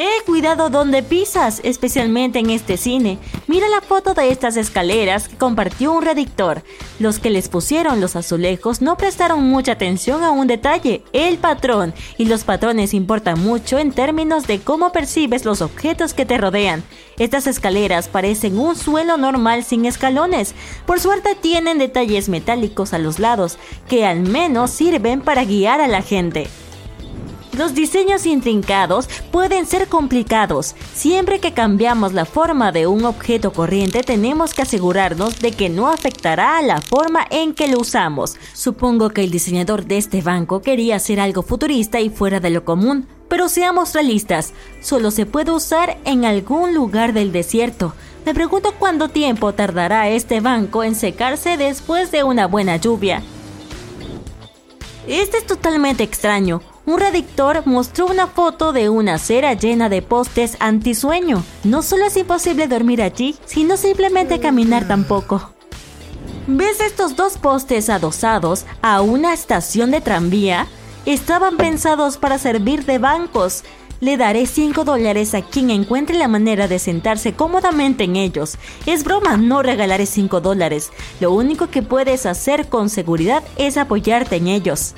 Eh, cuidado donde pisas, especialmente en este cine. Mira la foto de estas escaleras que compartió un redictor. Los que les pusieron los azulejos no prestaron mucha atención a un detalle, el patrón. Y los patrones importan mucho en términos de cómo percibes los objetos que te rodean. Estas escaleras parecen un suelo normal sin escalones. Por suerte tienen detalles metálicos a los lados, que al menos sirven para guiar a la gente. Los diseños intrincados pueden ser complicados. Siempre que cambiamos la forma de un objeto corriente tenemos que asegurarnos de que no afectará a la forma en que lo usamos. Supongo que el diseñador de este banco quería hacer algo futurista y fuera de lo común, pero seamos realistas, solo se puede usar en algún lugar del desierto. Me pregunto cuánto tiempo tardará este banco en secarse después de una buena lluvia. Este es totalmente extraño un redactor mostró una foto de una acera llena de postes antisueño. No solo es imposible dormir allí, sino simplemente caminar tampoco. ¿Ves estos dos postes adosados a una estación de tranvía? Estaban pensados para servir de bancos. Le daré 5 dólares a quien encuentre la manera de sentarse cómodamente en ellos. Es broma, no regalaré 5 dólares. Lo único que puedes hacer con seguridad es apoyarte en ellos.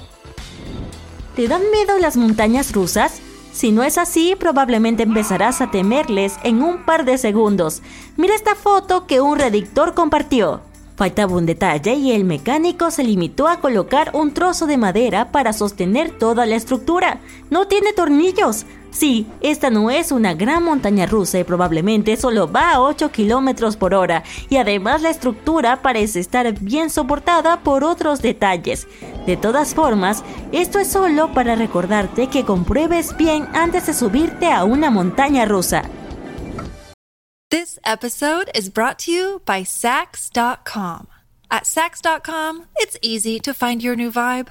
¿Te dan miedo las montañas rusas? Si no es así, probablemente empezarás a temerles en un par de segundos. Mira esta foto que un redactor compartió. Faltaba un detalle y el mecánico se limitó a colocar un trozo de madera para sostener toda la estructura. No tiene tornillos. Sí, esta no es una gran montaña rusa y probablemente solo va a 8 kilómetros por hora, y además la estructura parece estar bien soportada por otros detalles. De todas formas, esto es solo para recordarte que compruebes bien antes de subirte a una montaña rusa. This episode is brought to you by Sax.com. At Sax.com, it's easy to find your new vibe.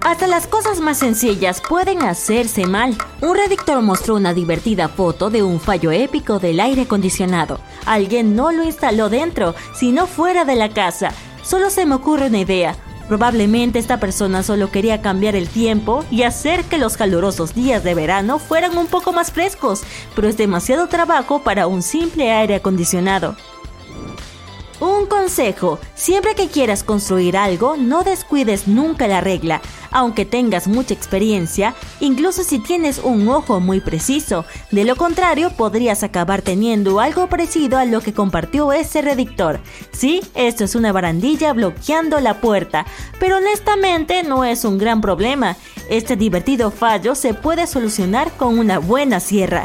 Hasta las cosas más sencillas pueden hacerse mal. Un redactor mostró una divertida foto de un fallo épico del aire acondicionado. Alguien no lo instaló dentro, sino fuera de la casa. Solo se me ocurre una idea. Probablemente esta persona solo quería cambiar el tiempo y hacer que los calurosos días de verano fueran un poco más frescos, pero es demasiado trabajo para un simple aire acondicionado. Un consejo, siempre que quieras construir algo, no descuides nunca la regla, aunque tengas mucha experiencia, incluso si tienes un ojo muy preciso. De lo contrario, podrías acabar teniendo algo parecido a lo que compartió ese redictor. Sí, esto es una barandilla bloqueando la puerta, pero honestamente no es un gran problema. Este divertido fallo se puede solucionar con una buena sierra.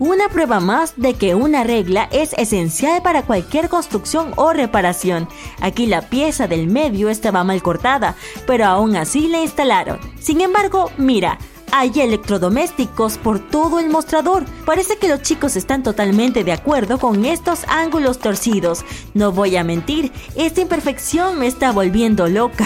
Una prueba más de que una regla es esencial para cualquier construcción o reparación. Aquí la pieza del medio estaba mal cortada, pero aún así la instalaron. Sin embargo, mira, hay electrodomésticos por todo el mostrador. Parece que los chicos están totalmente de acuerdo con estos ángulos torcidos. No voy a mentir, esta imperfección me está volviendo loca.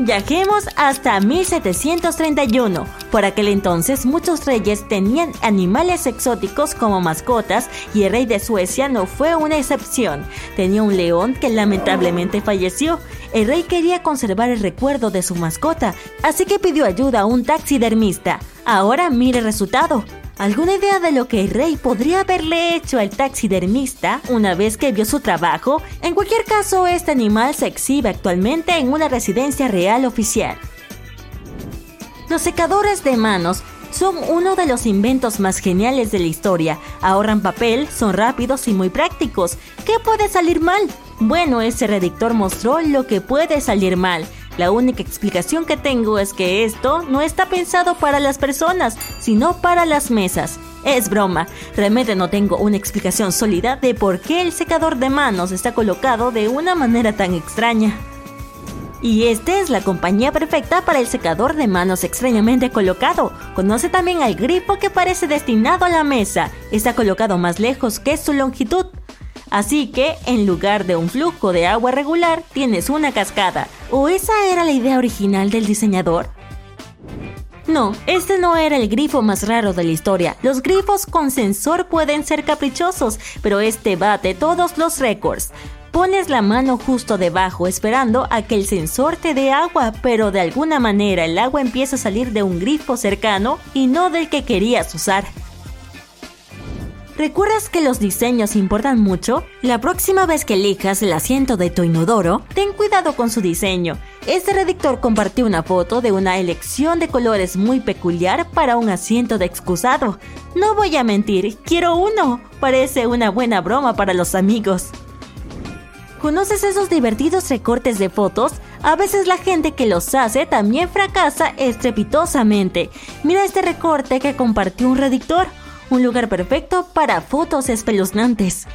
Viajemos hasta 1731. Por aquel entonces muchos reyes tenían animales exóticos como mascotas y el rey de Suecia no fue una excepción. Tenía un león que lamentablemente falleció. El rey quería conservar el recuerdo de su mascota, así que pidió ayuda a un taxidermista. Ahora mire el resultado. ¿Alguna idea de lo que el rey podría haberle hecho al taxidermista una vez que vio su trabajo? En cualquier caso, este animal se exhibe actualmente en una residencia real oficial. Los secadores de manos son uno de los inventos más geniales de la historia. Ahorran papel, son rápidos y muy prácticos. ¿Qué puede salir mal? Bueno, ese redactor mostró lo que puede salir mal. La única explicación que tengo es que esto no está pensado para las personas, sino para las mesas. Es broma, realmente no tengo una explicación sólida de por qué el secador de manos está colocado de una manera tan extraña. Y esta es la compañía perfecta para el secador de manos extrañamente colocado. Conoce también al grifo que parece destinado a la mesa. Está colocado más lejos que su longitud. Así que, en lugar de un flujo de agua regular, tienes una cascada. ¿O esa era la idea original del diseñador? No, este no era el grifo más raro de la historia. Los grifos con sensor pueden ser caprichosos, pero este bate todos los récords. Pones la mano justo debajo esperando a que el sensor te dé agua, pero de alguna manera el agua empieza a salir de un grifo cercano y no del que querías usar. ¿Recuerdas que los diseños importan mucho? La próxima vez que elijas el asiento de tu inodoro, ten cuidado con su diseño. Este redactor compartió una foto de una elección de colores muy peculiar para un asiento de excusado. No voy a mentir, quiero uno. Parece una buena broma para los amigos. ¿Conoces esos divertidos recortes de fotos? A veces la gente que los hace también fracasa estrepitosamente. Mira este recorte que compartió un redactor un lugar perfecto para fotos espeluznantes.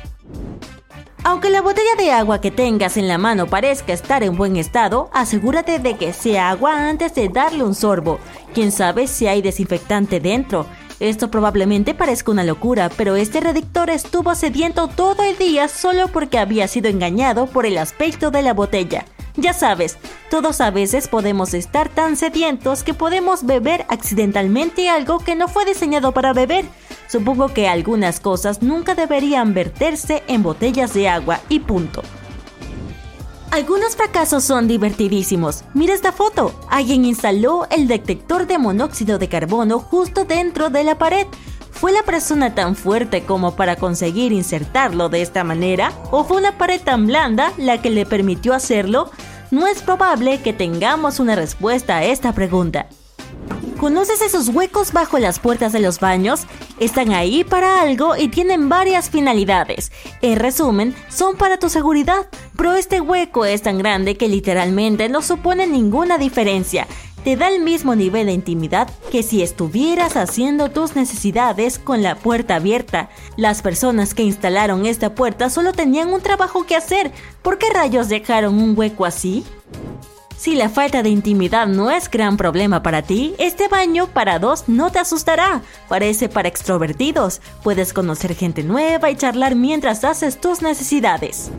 Aunque la botella de agua que tengas en la mano parezca estar en buen estado, asegúrate de que sea agua antes de darle un sorbo. Quién sabe si hay desinfectante dentro. Esto probablemente parezca una locura, pero este redactor estuvo sediento todo el día solo porque había sido engañado por el aspecto de la botella. Ya sabes, todos a veces podemos estar tan sedientos que podemos beber accidentalmente algo que no fue diseñado para beber. Supongo que algunas cosas nunca deberían verterse en botellas de agua y punto. Algunos fracasos son divertidísimos. Mira esta foto. Alguien instaló el detector de monóxido de carbono justo dentro de la pared. ¿Fue la persona tan fuerte como para conseguir insertarlo de esta manera? ¿O fue una pared tan blanda la que le permitió hacerlo? No es probable que tengamos una respuesta a esta pregunta. ¿Conoces esos huecos bajo las puertas de los baños? Están ahí para algo y tienen varias finalidades. En resumen, son para tu seguridad, pero este hueco es tan grande que literalmente no supone ninguna diferencia te da el mismo nivel de intimidad que si estuvieras haciendo tus necesidades con la puerta abierta. Las personas que instalaron esta puerta solo tenían un trabajo que hacer. ¿Por qué rayos dejaron un hueco así? Si la falta de intimidad no es gran problema para ti, este baño para dos no te asustará. Parece para extrovertidos. Puedes conocer gente nueva y charlar mientras haces tus necesidades.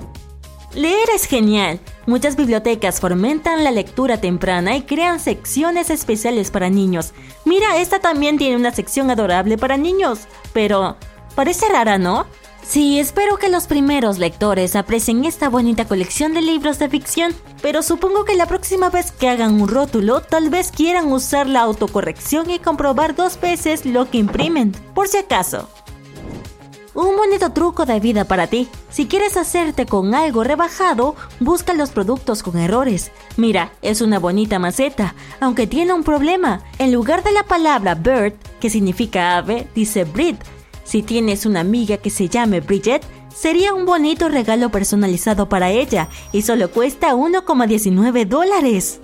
Leer es genial. Muchas bibliotecas fomentan la lectura temprana y crean secciones especiales para niños. Mira, esta también tiene una sección adorable para niños. Pero, parece rara, ¿no? Sí, espero que los primeros lectores aprecien esta bonita colección de libros de ficción, pero supongo que la próxima vez que hagan un rótulo, tal vez quieran usar la autocorrección y comprobar dos veces lo que imprimen, por si acaso. Un bonito truco de vida para ti. Si quieres hacerte con algo rebajado, busca los productos con errores. Mira, es una bonita maceta, aunque tiene un problema. En lugar de la palabra bird, que significa ave, dice Brit. Si tienes una amiga que se llame Bridget, sería un bonito regalo personalizado para ella y solo cuesta 1,19 dólares.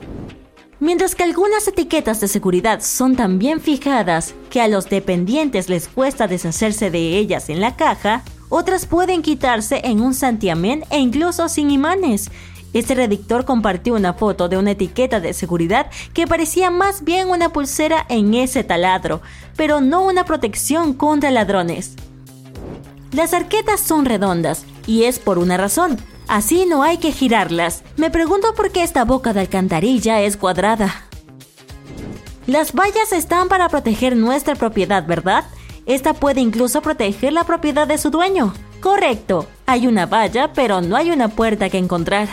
Mientras que algunas etiquetas de seguridad son tan bien fijadas que a los dependientes les cuesta deshacerse de ellas en la caja, otras pueden quitarse en un santiamén e incluso sin imanes. Este redactor compartió una foto de una etiqueta de seguridad que parecía más bien una pulsera en ese taladro, pero no una protección contra ladrones. Las arquetas son redondas, y es por una razón. Así no hay que girarlas. Me pregunto por qué esta boca de alcantarilla es cuadrada. Las vallas están para proteger nuestra propiedad, ¿verdad? Esta puede incluso proteger la propiedad de su dueño. Correcto, hay una valla, pero no hay una puerta que encontrar.